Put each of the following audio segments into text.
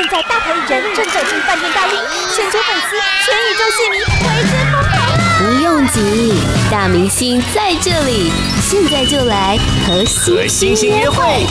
现在大牌艺人正走进饭店大厅，全球粉丝、全宇宙戏迷为之疯狂啊！不用急，大明星在这里，现在就来和星星约会。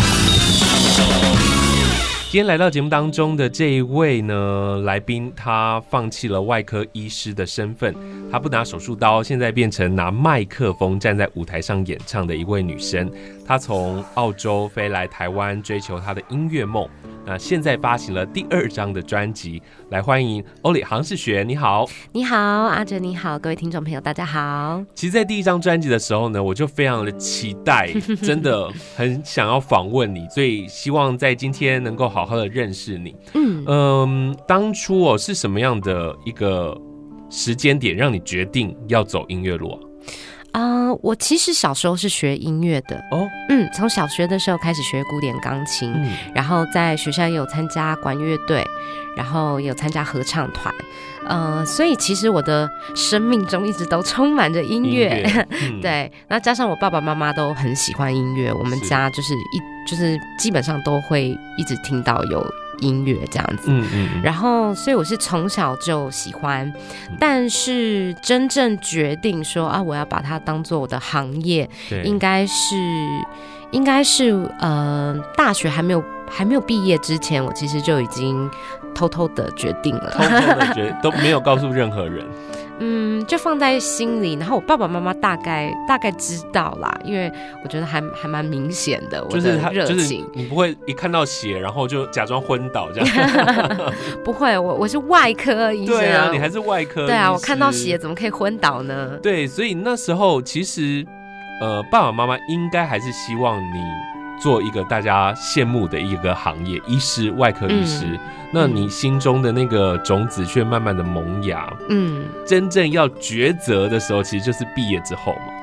今天来到节目当中的这一位呢，来宾，他放弃了外科医师的身份，他不拿手术刀，现在变成拿麦克风站在舞台上演唱的一位女生。她从澳洲飞来台湾，追求她的音乐梦。那现在发行了第二张的专辑，来欢迎欧里杭士学。你好，你好，阿哲，你好，各位听众朋友，大家好。其实，在第一张专辑的时候呢，我就非常的期待，真的很想要访问你，所以希望在今天能够好好的认识你。嗯嗯，当初哦是什么样的一个时间点让你决定要走音乐路啊？啊，uh, 我其实小时候是学音乐的。哦，嗯，从小学的时候开始学古典钢琴，嗯、然后在学校也有参加管乐队，然后也有参加合唱团，呃，所以其实我的生命中一直都充满着音乐，音乐 嗯、对，那加上我爸爸妈妈都很喜欢音乐，我们家就是一是就是基本上都会一直听到有。音乐这样子，嗯嗯，然后所以我是从小就喜欢，但是真正决定说啊，我要把它当做我的行业，对。应该是应该是呃，大学还没有还没有毕业之前，我其实就已经偷偷的决定了，偷偷的决 都没有告诉任何人。嗯，就放在心里，然后我爸爸妈妈大概大概知道啦，因为我觉得还还蛮明显的，就是他热情，就是你不会一看到血，然后就假装昏倒这样，不会，我我是外科医生，对啊，你还是外科，对啊，我看到血怎么可以昏倒呢？对，所以那时候其实，呃，爸爸妈妈应该还是希望你。做一个大家羡慕的一个行业，医师、外科医师。嗯、那你心中的那个种子却慢慢的萌芽。嗯，真正要抉择的时候，其实就是毕业之后嘛。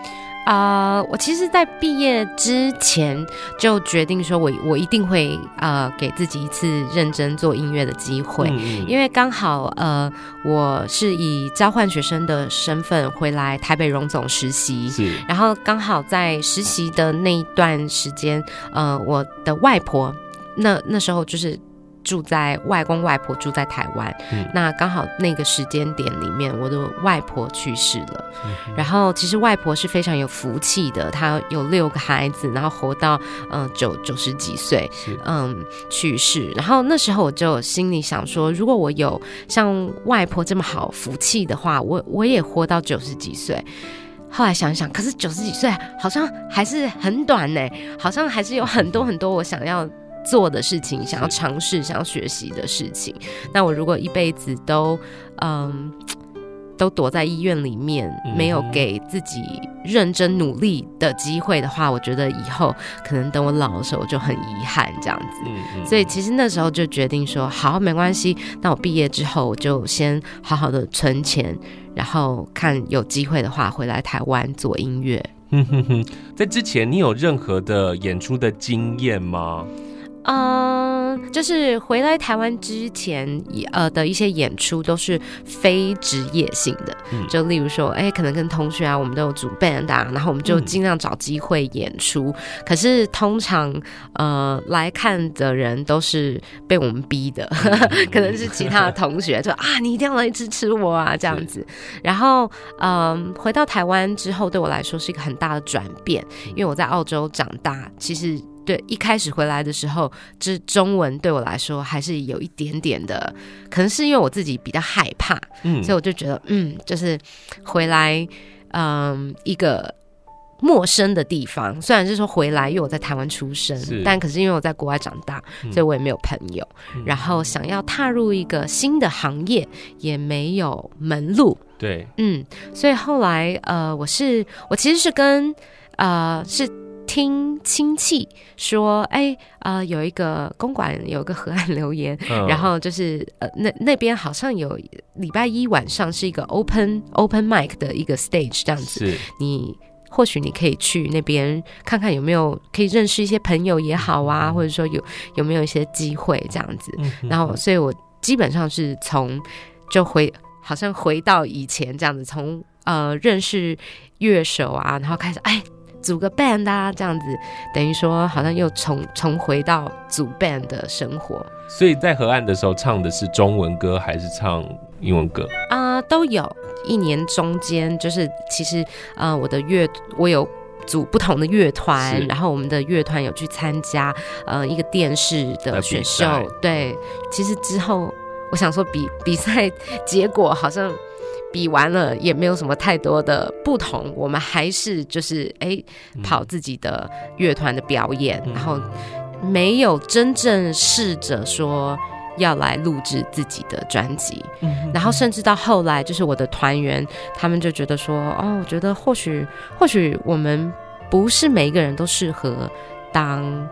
啊，uh, 我其实，在毕业之前就决定说我，我我一定会呃给自己一次认真做音乐的机会，因为刚好呃我是以交换学生的身份回来台北荣总实习，是，然后刚好在实习的那一段时间，呃，我的外婆那那时候就是。住在外公外婆住在台湾，嗯、那刚好那个时间点里面，我的外婆去世了。嗯、然后其实外婆是非常有福气的，她有六个孩子，然后活到嗯九九十几岁，嗯去世。然后那时候我就心里想说，如果我有像外婆这么好福气的话，我我也活到九十几岁。后来想想，可是九十几岁好像还是很短呢，好像还是有很多很多我想要。做的事情，想要尝试、想要学习的事情。那我如果一辈子都，嗯，都躲在医院里面，没有给自己认真努力的机会的话，我觉得以后可能等我老的时候就很遗憾这样子。所以其实那时候就决定说，好，没关系。那我毕业之后，我就先好好的存钱，然后看有机会的话回来台湾做音乐。哼哼哼，在之前你有任何的演出的经验吗？嗯，uh, 就是回来台湾之前，呃的一些演出都是非职业性的，嗯、就例如说，哎、欸，可能跟同学啊，我们都有组 band 啊，然后我们就尽量找机会演出。嗯、可是通常，呃，来看的人都是被我们逼的，嗯、可能是其他的同学说啊，你一定要来支持我啊，这样子。然后，嗯，回到台湾之后，对我来说是一个很大的转变，因为我在澳洲长大，其实。对，一开始回来的时候，这中文对我来说还是有一点点的，可能是因为我自己比较害怕，嗯，所以我就觉得，嗯，就是回来，嗯，一个陌生的地方。虽然是说回来，因为我在台湾出生，但可是因为我在国外长大，所以我也没有朋友。嗯、然后想要踏入一个新的行业，也没有门路。对，嗯，所以后来，呃，我是我其实是跟，呃，是。听亲戚说，哎、欸，呃，有一个公馆有个河岸留言，嗯、然后就是呃，那那边好像有礼拜一晚上是一个 open open mic 的一个 stage 这样子，你或许你可以去那边看看有没有可以认识一些朋友也好啊，嗯、或者说有有没有一些机会这样子，嗯、然后所以我基本上是从就回好像回到以前这样子，从呃认识乐手啊，然后开始哎。组个 band 啊，这样子，等于说好像又重重回到组 band 的生活。所以在河岸的时候唱的是中文歌还是唱英文歌啊、呃？都有。一年中间就是其实呃，我的乐我有组不同的乐团，然后我们的乐团有去参加呃一个电视的选秀。对，其实之后我想说比比赛结果好像。比完了也没有什么太多的不同，我们还是就是哎、欸、跑自己的乐团的表演，嗯、然后没有真正试着说要来录制自己的专辑，嗯、然后甚至到后来就是我的团员他们就觉得说哦，我觉得或许或许我们不是每一个人都适合当。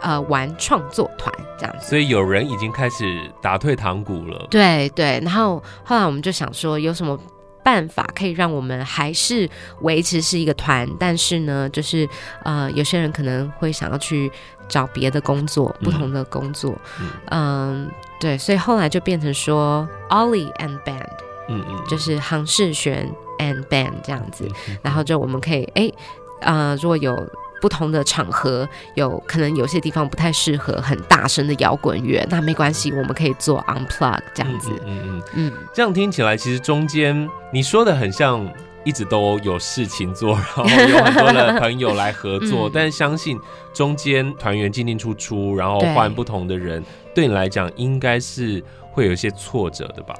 呃，玩创作团这样子，所以有人已经开始打退堂鼓了。对对，然后后来我们就想说，有什么办法可以让我们还是维持是一个团，但是呢，就是呃，有些人可能会想要去找别的工作，不同的工作。嗯，嗯，对，所以后来就变成说，Ollie and Band，嗯嗯，就是杭世璇 and Band 这样子，然后就我们可以哎，呃，如果有。不同的场合有可能有些地方不太适合很大声的摇滚乐，那没关系，我们可以做 unplug 这样子。嗯嗯嗯，嗯，这样听起来其实中间你说的很像一直都有事情做，然后有很多的朋友来合作，嗯、但是相信中间团员进进出出，然后换不同的人，对，对你来讲应该是会有一些挫折的吧？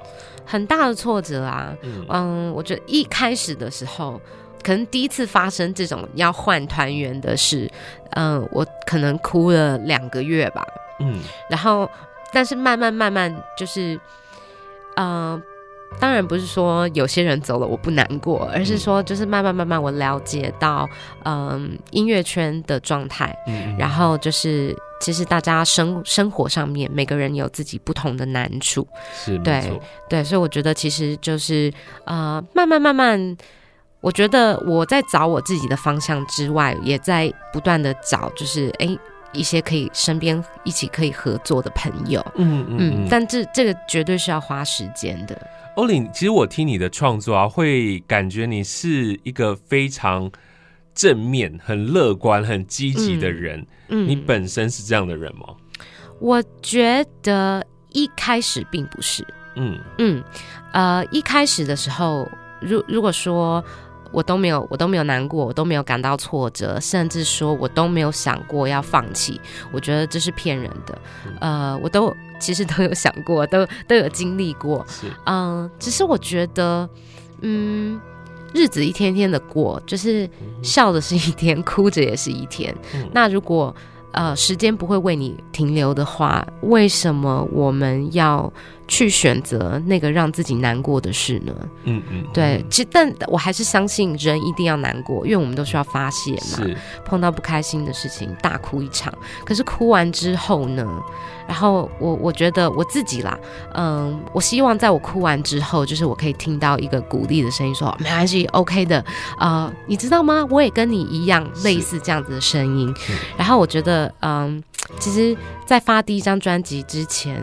很大的挫折啊，嗯，嗯，我觉得一开始的时候。可能第一次发生这种要换团员的事，嗯，我可能哭了两个月吧，嗯，然后，但是慢慢慢慢就是，嗯，当然不是说有些人走了我不难过，而是说就是慢慢慢慢我了解到，嗯，音乐圈的状态，嗯，然后就是其实大家生生活上面每个人有自己不同的难处，是，对对，所以我觉得其实就是，呃，慢慢慢慢。我觉得我在找我自己的方向之外，也在不断的找，就是哎，一些可以身边一起可以合作的朋友。嗯嗯，嗯，但这这个绝对是要花时间的。欧林，其实我听你的创作啊，会感觉你是一个非常正面、很乐观、很积极的人。嗯，嗯，你本身是这样的人吗？我觉得一开始并不是。嗯嗯，呃，一开始的时候，如如果说。我都没有，我都没有难过，我都没有感到挫折，甚至说我都没有想过要放弃。我觉得这是骗人的。呃，我都其实都有想过，都都有经历过。嗯、呃，只是我觉得，嗯，日子一天天的过，就是笑的是一天，哭着也是一天。那如果呃时间不会为你停留的话，为什么我们要？去选择那个让自己难过的事呢？嗯嗯，对，其实但我还是相信人一定要难过，因为我们都需要发泄嘛。是，碰到不开心的事情大哭一场，可是哭完之后呢？然后我我觉得我自己啦，嗯，我希望在我哭完之后，就是我可以听到一个鼓励的声音说，说没关系，OK 的。呃，你知道吗？我也跟你一样，类似这样子的声音。然后我觉得，嗯，其实，在发第一张专辑之前。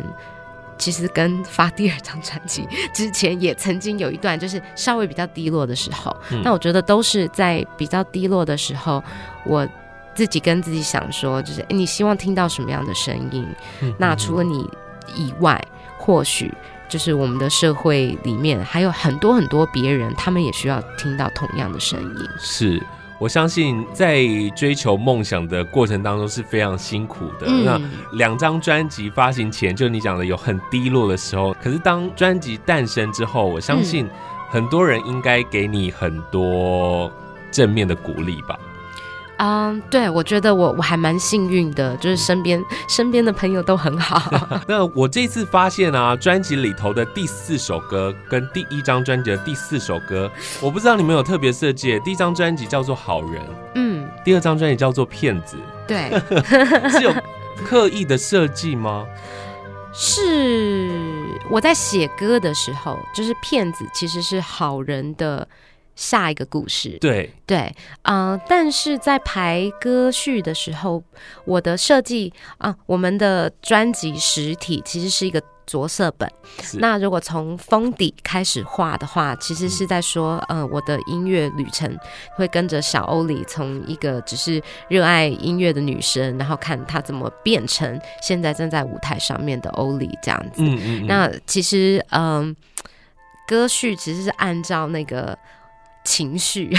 其实跟发第二张专辑 之前，也曾经有一段就是稍微比较低落的时候。那、嗯、我觉得都是在比较低落的时候，我自己跟自己想说，就是你希望听到什么样的声音？嗯、那除了你以外，或许就是我们的社会里面还有很多很多别人，他们也需要听到同样的声音。是。我相信在追求梦想的过程当中是非常辛苦的。嗯、那两张专辑发行前，就你讲的有很低落的时候，可是当专辑诞生之后，我相信很多人应该给你很多正面的鼓励吧。嗯，对，我觉得我我还蛮幸运的，就是身边身边的朋友都很好。那我这次发现啊，专辑里头的第四首歌跟第一张专辑的第四首歌，我不知道你们有特别设计。第一张专辑叫做《好人》，嗯，第二张专辑叫做《骗子》，对，是有刻意的设计吗？是我在写歌的时候，就是《骗子》其实是好人的下一个故事。对对，嗯、呃，但是在排歌序的时候，我的设计啊，我们的专辑实体其实是一个。着色本，那如果从封底开始画的话，其实是在说，嗯、呃，我的音乐旅程会跟着小欧里从一个只是热爱音乐的女生，然后看她怎么变成现在正在舞台上面的欧里这样子。嗯嗯嗯。那其实，嗯、呃，歌序其实是按照那个。情绪，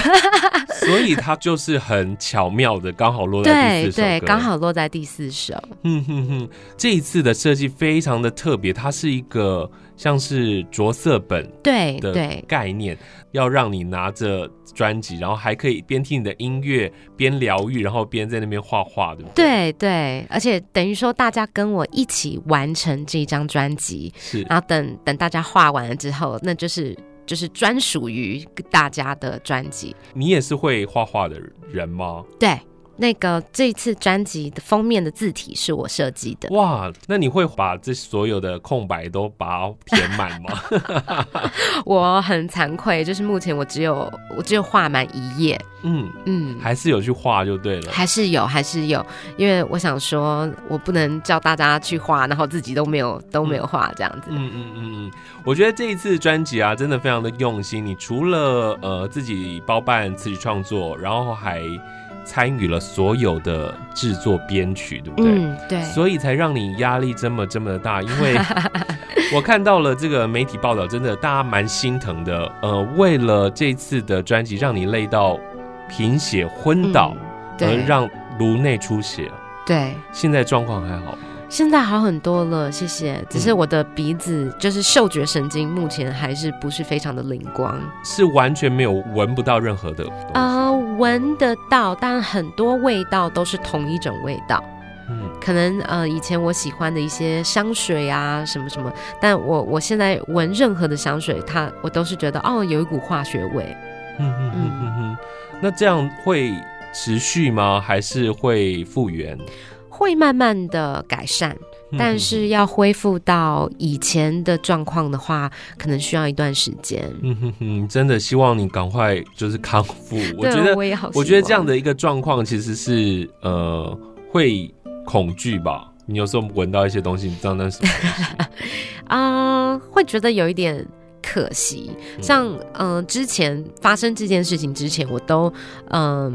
所以它就是很巧妙的，刚好落在第四首。对对，刚好落在第四首。嗯哼哼，这一次的设计非常的特别，它是一个像是着色本对的概念，要让你拿着专辑，然后还可以边听你的音乐边疗愈，然后边在那边画画，对不对？对对，而且等于说大家跟我一起完成这张专辑，是，然后等等大家画完了之后，那就是。就是专属于大家的专辑。你也是会画画的人吗？对。那个这次专辑的封面的字体是我设计的。哇，那你会把这所有的空白都把它填满吗？我很惭愧，就是目前我只有我只有画满一页。嗯嗯，还是有去画就对了。还是有，还是有，因为我想说，我不能叫大家去画，然后自己都没有都没有画这样子。嗯嗯嗯嗯，我觉得这一次专辑啊，真的非常的用心。你除了呃自己包办词曲创作，然后还。参与了所有的制作编曲，对不对？嗯，对。所以才让你压力这么这么的大，因为 我看到了这个媒体报道，真的大家蛮心疼的。呃，为了这次的专辑，让你累到贫血昏倒，而让颅内出血。对，现在状况还好。现在好很多了，谢谢。只是我的鼻子就是嗅觉神经目前还是不是非常的灵光，是完全没有闻不到任何的啊，闻得到，但很多味道都是同一种味道。嗯，可能呃以前我喜欢的一些香水啊什么什么，但我我现在闻任何的香水，它我都是觉得哦有一股化学味。嗯嗯嗯嗯嗯，那这样会持续吗？还是会复原？会慢慢的改善，但是要恢复到以前的状况的话，可能需要一段时间。嗯哼哼，真的希望你赶快就是康复。我觉得我也好，我觉得这样的一个状况其实是呃会恐惧吧。你有时候闻到一些东西，你知道那是？啊、呃，会觉得有一点可惜。像嗯、呃，之前发生这件事情之前，我都嗯。呃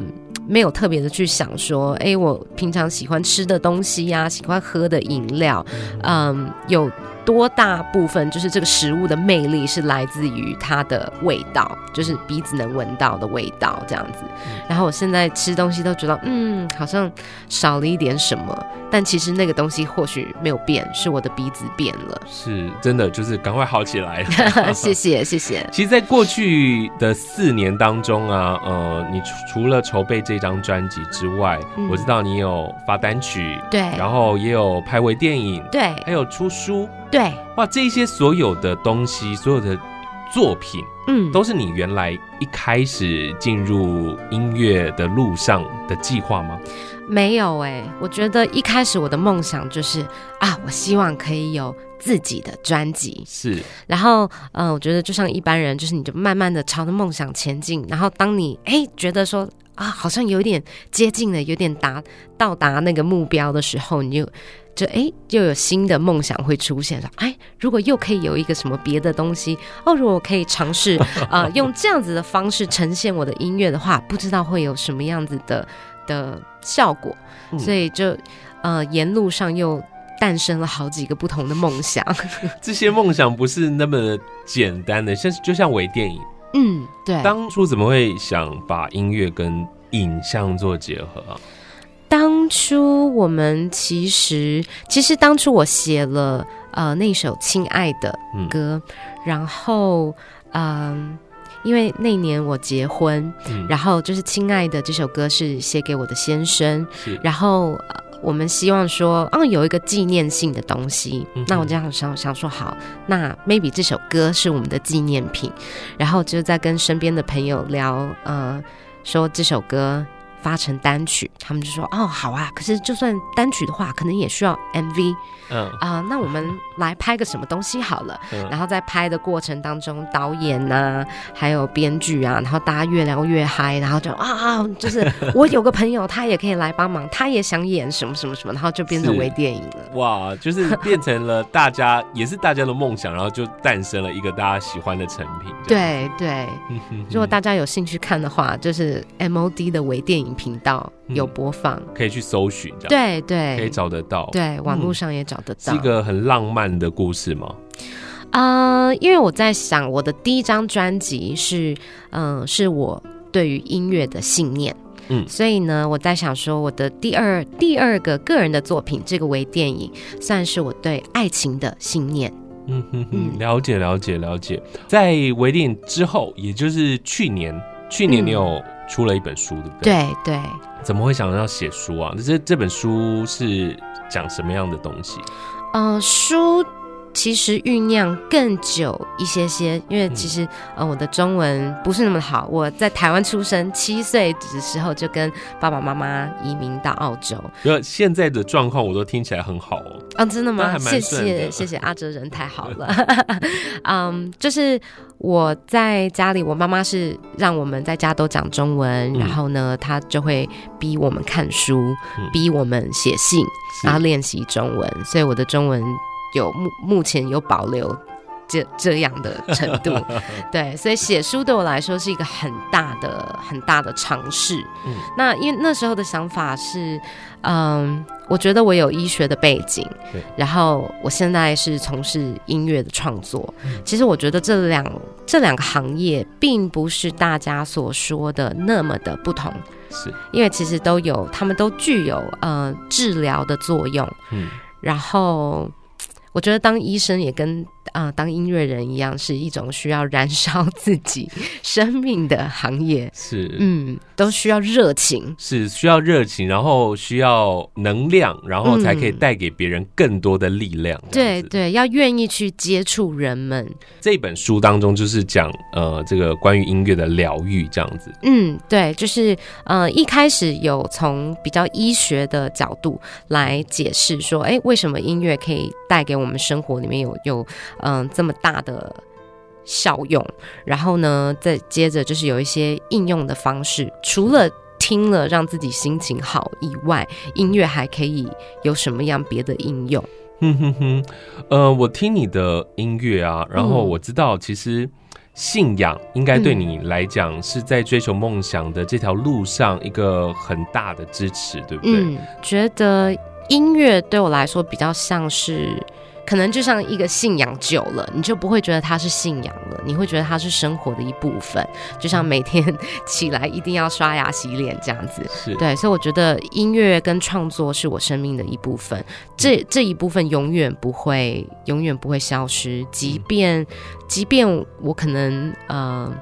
没有特别的去想说，哎，我平常喜欢吃的东西呀、啊，喜欢喝的饮料，嗯，有。多大部分就是这个食物的魅力是来自于它的味道，就是鼻子能闻到的味道这样子。然后我现在吃东西都觉得，嗯，好像少了一点什么，但其实那个东西或许没有变，是我的鼻子变了。是真的，就是赶快好起来。谢谢谢谢。其实，在过去的四年当中啊，呃，你除除了筹备这张专辑之外，嗯，我知道你有发单曲，对，然后也有拍微电影，对，还有出书。对，哇，这些所有的东西，所有的作品，嗯，都是你原来一开始进入音乐的路上的计划吗？没有哎、欸，我觉得一开始我的梦想就是啊，我希望可以有自己的专辑，是。然后，嗯、呃，我觉得就像一般人，就是你就慢慢的朝着梦想前进。然后，当你哎觉得说啊，好像有点接近了，有点达到达那个目标的时候，你就。就哎，又有新的梦想会出现了。哎，如果又可以有一个什么别的东西哦，如果我可以尝试 啊、呃，用这样子的方式呈现我的音乐的话，不知道会有什么样子的的效果。所以就呃，沿路上又诞生了好几个不同的梦想。这些梦想不是那么简单的，像就像微电影。嗯，对。当初怎么会想把音乐跟影像做结合啊？当初我们其实，其实当初我写了呃那首《亲爱的》歌，嗯、然后嗯、呃，因为那年我结婚，嗯、然后就是《亲爱的》这首歌是写给我的先生，然后、呃、我们希望说，嗯，有一个纪念性的东西，嗯、那我这样想想说好，那 maybe 这首歌是我们的纪念品，然后就在跟身边的朋友聊，呃，说这首歌。发成单曲，他们就说哦好啊，可是就算单曲的话，可能也需要 MV。嗯啊、呃，那我们来拍个什么东西好了。嗯、然后在拍的过程当中，导演呐、啊，还有编剧啊，然后大家越聊越嗨，然后就啊，就是 我有个朋友，他也可以来帮忙，他也想演什么什么什么，然后就变成微电影了。哇，就是 变成了大家也是大家的梦想，然后就诞生了一个大家喜欢的成品。对对，如果大家有兴趣看的话，就是 MOD 的微电影频道有播放，嗯、可以去搜寻，对对，可以找得到，对，网络上也找得到。是一个很浪漫的故事吗？啊、呃，因为我在想，我的第一张专辑是，嗯、呃，是我对于音乐的信念，嗯，所以呢，我在想说，我的第二第二个个人的作品，这个微电影，算是我对爱情的信念。嗯哼哼，了解了解了解。在微电影之后，也就是去年，去年你有出了一本书，嗯、对不对？对对。怎么会想要写书啊？这这本书是？讲什么样的东西？嗯、呃，书其实酝酿更久一些些，因为其实、嗯、呃，我的中文不是那么好。我在台湾出生，七岁的时候就跟爸爸妈妈移民到澳洲。那现在的状况我都听起来很好哦。啊、哦，真的吗？谢谢谢谢阿哲人太好了。嗯，就是我在家里，我妈妈是让我们在家都讲中文，嗯、然后呢，她就会逼我们看书，嗯、逼我们写信。然后练习中文，所以我的中文有目目前有保留这这样的程度，对，所以写书对我来说是一个很大的很大的尝试。嗯，那因为那时候的想法是，嗯，我觉得我有医学的背景，对然后我现在是从事音乐的创作。嗯，其实我觉得这两这两个行业并不是大家所说的那么的不同。是，因为其实都有，他们都具有呃治疗的作用。嗯，然后我觉得当医生也跟啊、呃，当音乐人一样，是一种需要燃烧自己生命的行业。是，嗯，都需要热情，是需要热情，然后需要能量，然后才可以带给别人更多的力量。嗯、对对，要愿意去接触人们。这本书当中就是讲呃，这个关于音乐的疗愈这样子。嗯，对，就是呃，一开始有从比较医学的角度来解释说，哎，为什么音乐可以带给我们生活里面有有。嗯，这么大的效用，然后呢，再接着就是有一些应用的方式，除了听了让自己心情好以外，音乐还可以有什么样别的应用？哼哼哼，呃，我听你的音乐啊，然后我知道，其实信仰应该对你来讲是在追求梦想的这条路上一个很大的支持，对不对？嗯，觉得音乐对我来说比较像是。可能就像一个信仰久了，你就不会觉得它是信仰了，你会觉得它是生活的一部分。就像每天 起来一定要刷牙洗脸这样子，是对。所以我觉得音乐跟创作是我生命的一部分，这这一部分永远不会，永远不会消失。即便即便我可能呃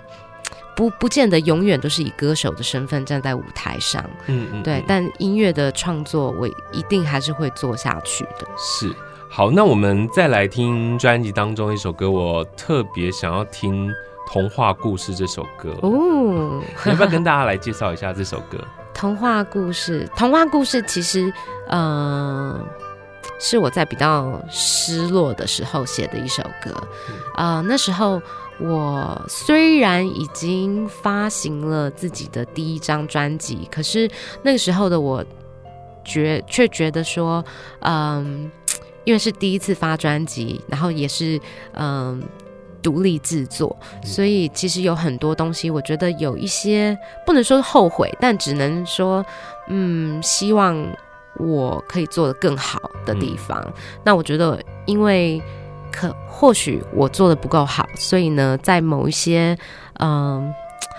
不不见得永远都是以歌手的身份站在舞台上，嗯，嗯嗯，对。但音乐的创作我一定还是会做下去的，是。好，那我们再来听专辑当中一首歌，我特别想要听《童话故事》这首歌哦。要不要跟大家来介绍一下这首歌？童话故事，童话故事其实，嗯、呃，是我在比较失落的时候写的一首歌。啊、呃，那时候我虽然已经发行了自己的第一张专辑，可是那个时候的我觉却觉得说，嗯、呃。因为是第一次发专辑，然后也是嗯独立制作，所以其实有很多东西，我觉得有一些不能说后悔，但只能说嗯希望我可以做的更好的地方。嗯、那我觉得，因为可或许我做的不够好，所以呢，在某一些嗯，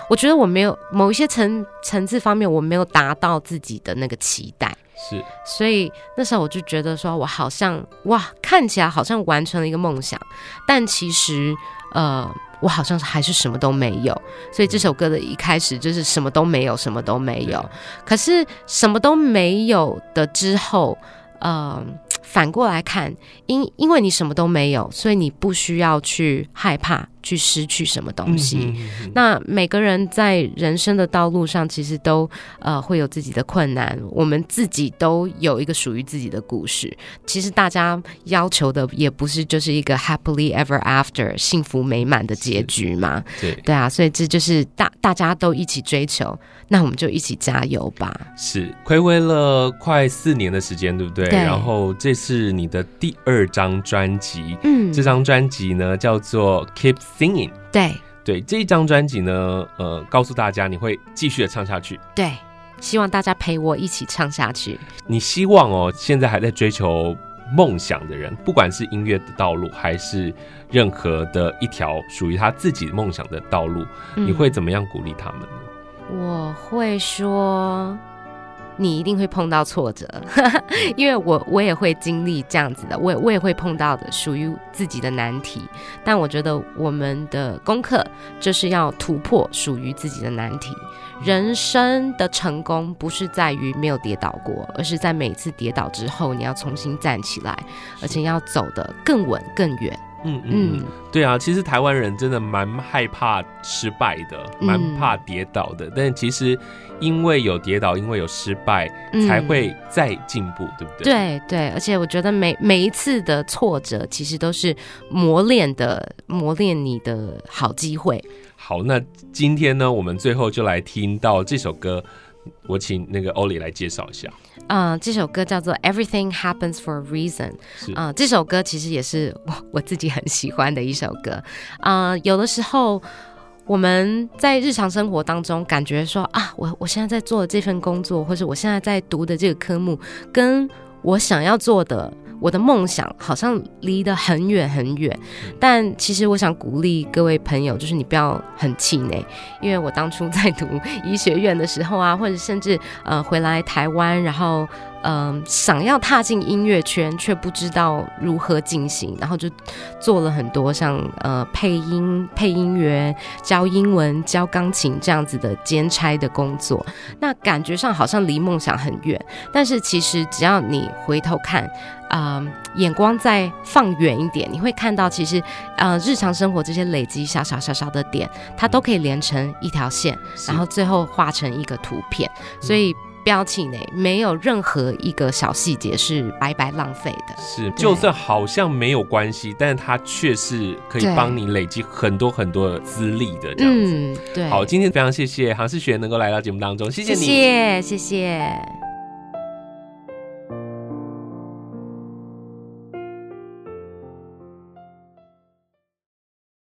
我觉得我没有某一些层层次方面，我没有达到自己的那个期待。是，所以那时候我就觉得说，我好像哇，看起来好像完成了一个梦想，但其实呃，我好像还是什么都没有。所以这首歌的一开始就是什么都没有，什么都没有。可是什么都没有的之后，呃，反过来看，因因为你什么都没有，所以你不需要去害怕去失去什么东西。嗯、哼哼哼，那每个人在人生的道路上，其实都呃会有自己的困难，我们自己都有一个属于自己的故事。其实大家要求的也不是就是一个 happily ever after 幸福美满的结局嘛？对对啊，所以这就是大大家都一起追求，那我们就一起加油吧。是，暌违了快四年的时间，对不对？对。然后这是你的第二张专辑，嗯，这张专辑呢叫做 Keep Singing。对对，这一张专辑呢，呃，告诉大家你会继续的唱下去。对，希望大家陪我一起唱下去。你希望哦，现在还在追求梦想的人，不管是音乐的道路，还是任何的一条属于他自己梦想的道路，嗯，你会怎么样鼓励他们呢？我会说。你一定会碰到挫折，因为我我也会经历这样子的，我也我也会碰到的属于自己的难题。但我觉得我们的功课就是要突破属于自己的难题。人生的成功不是在于没有跌倒过，而是在每次跌倒之后，你要重新站起来，而且要走得更稳更远。嗯嗯，对啊，其实台湾人真的蛮害怕失败的，蛮怕跌倒的。嗯、但其实因为有跌倒，因为有失败，才会再进步，嗯、对不对？对对，而且我觉得每每一次的挫折，其实都是磨练的，磨练你的好机会。好，那今天呢，我们最后就来听到这首歌。我请那个欧里来介绍一下。嗯、呃，这首歌叫做《Everything Happens for a Reason》。嗯、呃，这首歌其实也是我我自己很喜欢的一首歌。嗯、呃，有的时候我们在日常生活当中感觉说啊，我我现在在做的这份工作，或者我现在在读的这个科目，跟我想要做的。我的梦想好像离得很远很远，但其实我想鼓励各位朋友，就是你不要很气馁，因为我当初在读医学院的时候啊，或者甚至呃回来台湾，然后。嗯、呃，想要踏进音乐圈，却不知道如何进行，然后就做了很多像呃配音、配音员、教英文、教钢琴这样子的兼差的工作。那感觉上好像离梦想很远，但是其实只要你回头看，啊、呃，眼光再放远一点，你会看到其实呃日常生活这些累积小小小小的点，它都可以连成一条线，然后最后画成一个图片，所以。标记内没有任何一个小细节是白白浪费的，是就算好像没有关系，但是它却是可以帮你累积很多很多的资历的这样子。嗯，对。好，今天非常谢谢杭世学能够来到节目当中，谢谢你，谢谢。谢谢